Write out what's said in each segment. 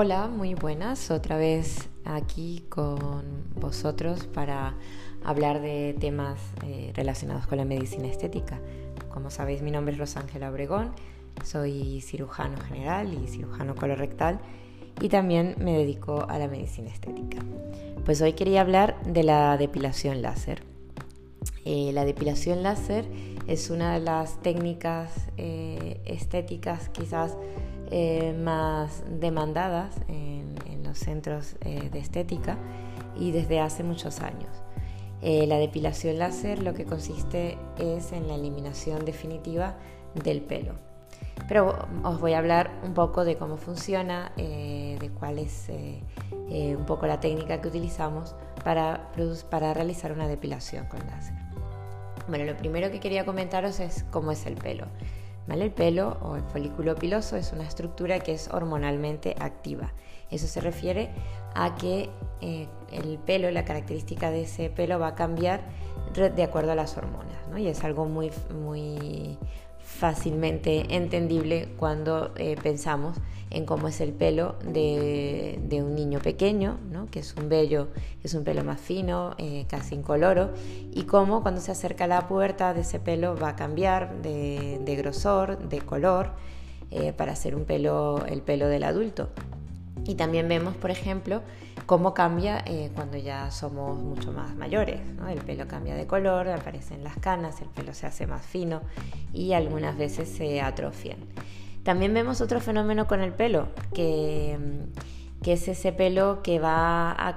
Hola, muy buenas, otra vez aquí con vosotros para hablar de temas eh, relacionados con la medicina estética. Como sabéis, mi nombre es Rosángela Obregón, soy cirujano general y cirujano colorectal y también me dedico a la medicina estética. Pues hoy quería hablar de la depilación láser. Eh, la depilación láser es una de las técnicas eh, estéticas quizás eh, más demandadas en, los centros de estética y desde hace muchos años. la depilación láser lo que consiste es en la eliminación definitiva del pelo. Pero os voy a hablar un poco de cómo funciona, de cuál es un poco la técnica que utilizamos para, para realizar una depilación con láser. Bueno, lo primero que quería comentaros es cómo es el pelo. El pelo o el folículo piloso es una estructura que es hormonalmente activa. Eso se refiere a que eh, el pelo, la característica de ese pelo va a cambiar de acuerdo a las hormonas. Y es algo muy, muy fácilmente entendible cuando eh, pensamos en cómo es el pelo de, un niño pequeño, que es un vello, es un pelo más fino, eh, casi incoloro, y cómo cuando se acerca a la puerta de ese pelo va a cambiar de, grosor, de color, eh, para ser un pelo, el pelo del adulto. Y también vemos, por ejemplo, cómo cambia eh, cuando ya somos mucho más mayores. El pelo cambia de color, aparecen las canas, el pelo se hace más fino y algunas veces se atrofian. También vemos otro fenómeno con el pelo, que, mm, es ese pelo que va a,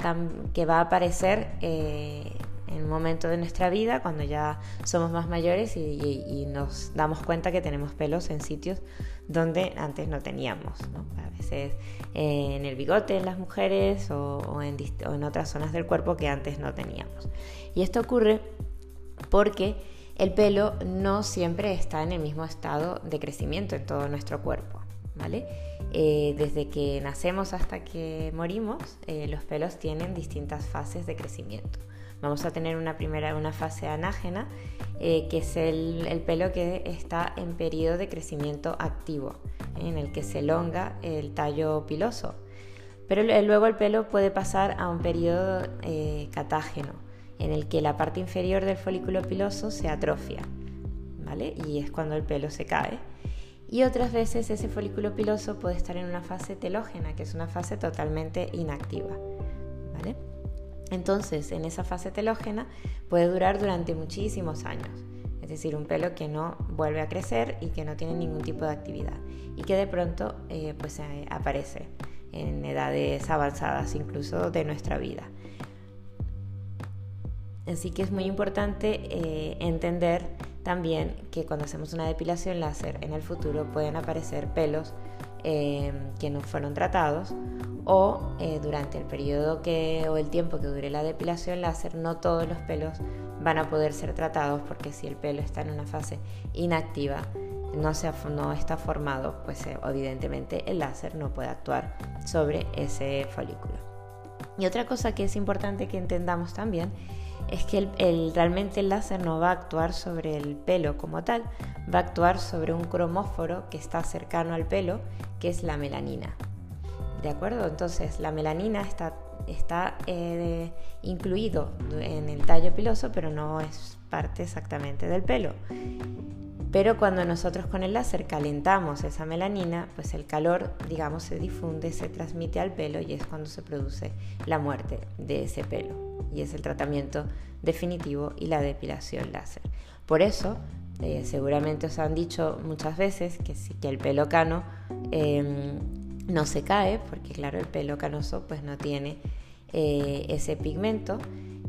que va a aparecer eh, en un momento de nuestra vida, cuando ya somos más mayores y, nos damos cuenta que tenemos pelos en sitios donde antes no teníamos. A veces eh, en el bigote en las mujeres o en otras zonas del cuerpo que antes no teníamos. Y esto ocurre porque el pelo no siempre está en el mismo estado de crecimiento en todo nuestro cuerpo. ¿vale? Eh, desde que nacemos hasta que morimos, eh, los pelos tienen distintas fases de crecimiento. Vamos a tener una primera una fase anágena, eh, que es el, el, pelo que está en periodo de crecimiento activo, en el que se elonga el tallo piloso. Pero luego el pelo puede pasar a un periodo catágeno, en el que la parte inferior del folículo piloso se atrofia, ¿vale? Y es cuando el pelo se cae. Y otras veces ese folículo piloso puede estar en una fase telógena, que es una fase totalmente inactiva, ¿vale? Entonces, en esa fase telógena puede durar durante muchísimos años, es decir, un pelo que no vuelve a crecer y que no tiene ningún tipo de actividad y que de pronto eh, pues eh, aparece en edades avanzadas incluso de nuestra vida. Así que es muy importante eh, entender también que cuando hacemos una depilación láser en el futuro pueden aparecer pelos eh, que no fueron tratados o eh, durante el periodo que, o el tiempo que dure la depilación láser no todos los pelos van a poder ser tratados porque si el pelo está en una fase inactiva no, se, no está formado pues evidentemente el láser no puede actuar sobre ese folículo. Y otra cosa que es importante que entendamos también es que el, realmente el láser no va a actuar sobre el pelo como tal, va a actuar sobre un cromóforo que está cercano al pelo, que es la melanina. ¿De acuerdo? Entonces la melanina está, está eh, incluido en el tallo piloso, pero no es parte exactamente del pelo. Pero cuando nosotros con el láser calentamos esa melanina, pues el calor, digamos, se difunde, se transmite al pelo y es cuando se produce la muerte de ese pelo. Y es el tratamiento definitivo y la depilación láser. Por eso, eh, seguramente os han dicho muchas veces que, que el pelo cano em, no se cae, porque claro, el pelo canoso pues no tiene eh, ese pigmento.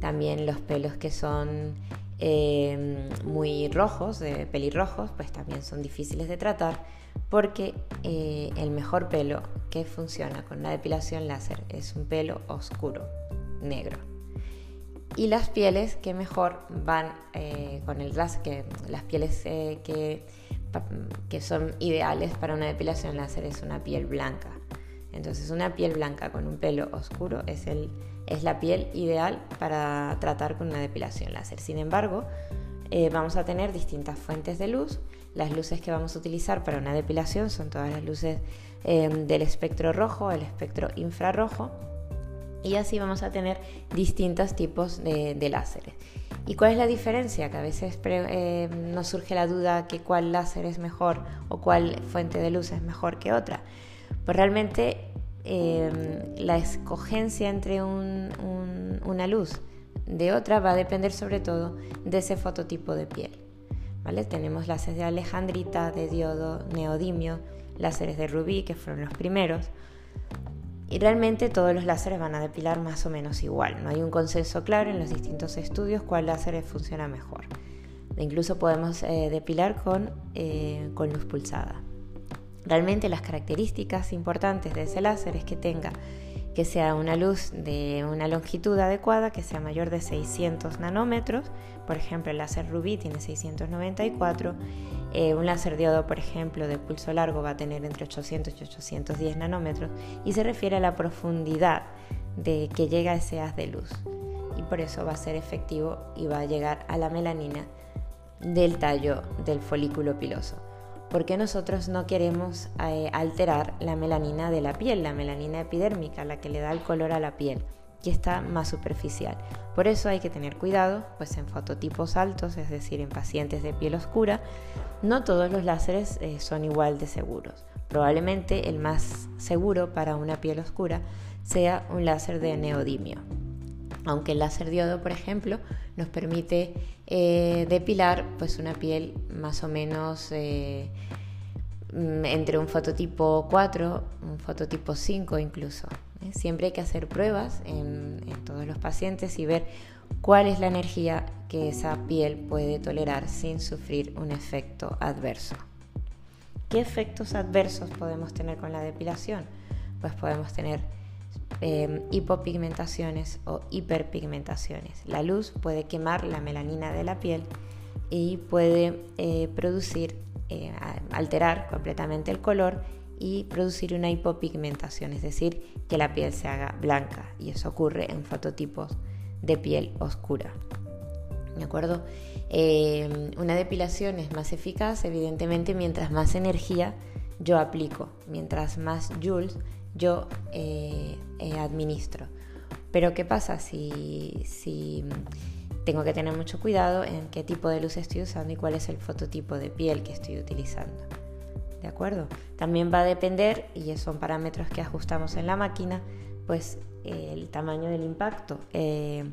También los pelos que son Em, muy rojos, de pelirrojos, pues también son difíciles de tratar porque eh, el mejor pelo que funciona con la depilación láser es un pelo oscuro, negro. Y las pieles que mejor van eh, con el láser, que las pieles eh, que son ideales para una depilación láser es una piel blanca. Entonces una piel blanca con un pelo oscuro es la piel ideal para tratar con una depilación láser. Sin embargo, eh, vamos a tener distintas fuentes de luz. Las luces que vamos a utilizar para una depilación son todas las luces em, del espectro rojo, el espectro infrarrojo. Y así vamos a tener distintos tipos de, láseres. ¿Y cuál es la diferencia? Que a veces em, nos surge la duda que cuál láser es mejor o cuál fuente de luz es mejor que otra. Pues realmente em, la escogencia entre una luz de otra va a depender sobre todo de ese fototipo de piel. Tenemos láseres de alejandrita, de diodo, neodimio, láseres de rubí, que fueron los primeros. Y realmente todos los láseres van a depilar más o menos igual. No hay un consenso claro en los distintos estudios cuál láser funciona mejor. Incluso podemos eh, depilar con, eh, con luz pulsada. Realmente las características importantes de ese láser es que tenga que sea una luz de una longitud adecuada, que sea mayor de 600 nanómetros. Por ejemplo, el láser rubí tiene 694. Eh, un láser diodo, por ejemplo, de pulso largo va a tener entre 800 y 810 nanómetros y se refiere a la profundidad de que llega ese haz de luz. Y por eso va a ser efectivo y va a llegar a la melanina del tallo del folículo piloso porque nosotros no queremos eh, alterar la melanina de la piel, la melanina epidérmica, la que le da el color a la piel, que está más superficial. Por eso hay que tener cuidado, pues en fototipos altos, es decir, en pacientes de piel oscura, no todos los láseres eh, son igual de seguros. Probablemente el más seguro para una piel oscura sea un láser de neodimio aunque el láser diodo, por ejemplo, nos permite eh, depilar pues una piel más o menos eh, mm, entre un fototipo 4, un fototipo 5 incluso. ¿eh? Siempre hay que hacer pruebas en, todos los pacientes y ver cuál es la energía que esa piel puede tolerar sin sufrir un efecto adverso. ¿Qué efectos adversos podemos tener con la depilación? Pues podemos tener Em, hipopigmentaciones o hiperpigmentaciones. La luz puede quemar la melanina de la piel y puede eh, producir, eh, alterar completamente el color y producir una hipopigmentación, es decir, que la piel se haga blanca y eso ocurre en fototipos de piel oscura. ¿De acuerdo? Em, una depilación es más eficaz, evidentemente, mientras más energía yo aplico, mientras más joules yo eh, eh, administro. Pero ¿qué pasa si, tengo que tener mucho cuidado en qué tipo de luz estoy usando y cuál es el fototipo de piel que estoy utilizando? ¿De acuerdo? También va a depender, y son parámetros que ajustamos en la máquina, pues el tamaño del impacto, eh,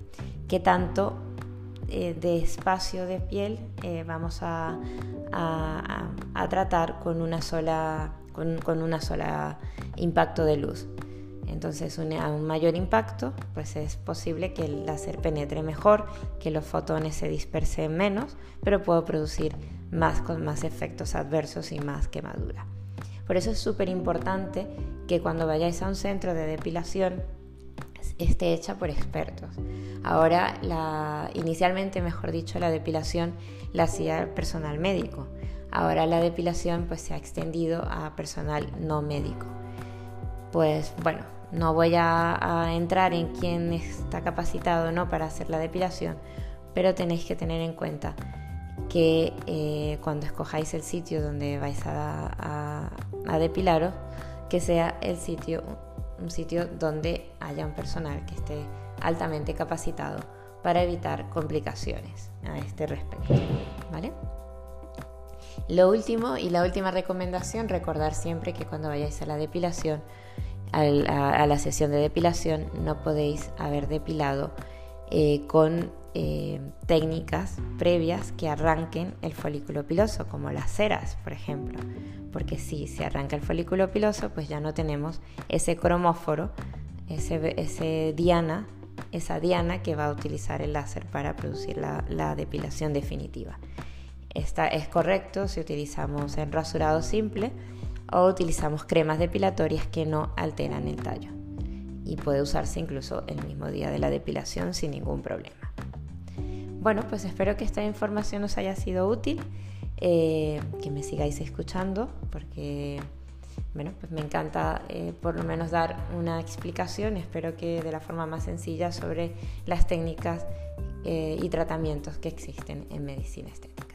qué tanto de espacio de piel vamos a, tratar con una sola con, una sola impacto de luz. Entonces, a un mayor impacto, pues es posible que el láser penetre mejor, que los fotones se dispersen menos, pero puedo producir más con más efectos adversos y más quemadura. Por eso es súper importante que cuando vayáis a un centro de depilación esté hecha por expertos. Ahora, la, inicialmente, mejor dicho, la depilación la hacía el personal médico Ahora la depilación pues se ha extendido a personal no médico. Pues bueno, no voy a, entrar en quién está capacitado no para hacer la depilación, pero tenéis que tener en cuenta que eh, cuando escojáis el sitio donde vais a, depilaros, que sea el sitio, un sitio donde haya un personal que esté altamente capacitado para evitar complicaciones a este respecto. ¿Vale? Lo último y la última recomendación, recordar siempre que cuando vayáis a la depilación, a la, sesión de depilación, no podéis haber depilado eh, con eh, técnicas previas que arranquen el folículo piloso, como las ceras, por ejemplo. Porque si se arranca el folículo piloso, pues ya no tenemos ese cromóforo, ese, diana, esa diana que va a utilizar el láser para producir la depilación definitiva es correcto si utilizamos el rasurado simple o utilizamos cremas depilatorias que no alteran el tallo y puede usarse incluso el mismo día de la depilación sin ningún problema. Bueno, pues espero que esta información os haya sido útil, eh, que me sigáis escuchando porque bueno, pues me encanta eh, por lo menos dar una explicación, espero que de la forma más sencilla sobre las técnicas eh, y tratamientos que existen en medicina estética.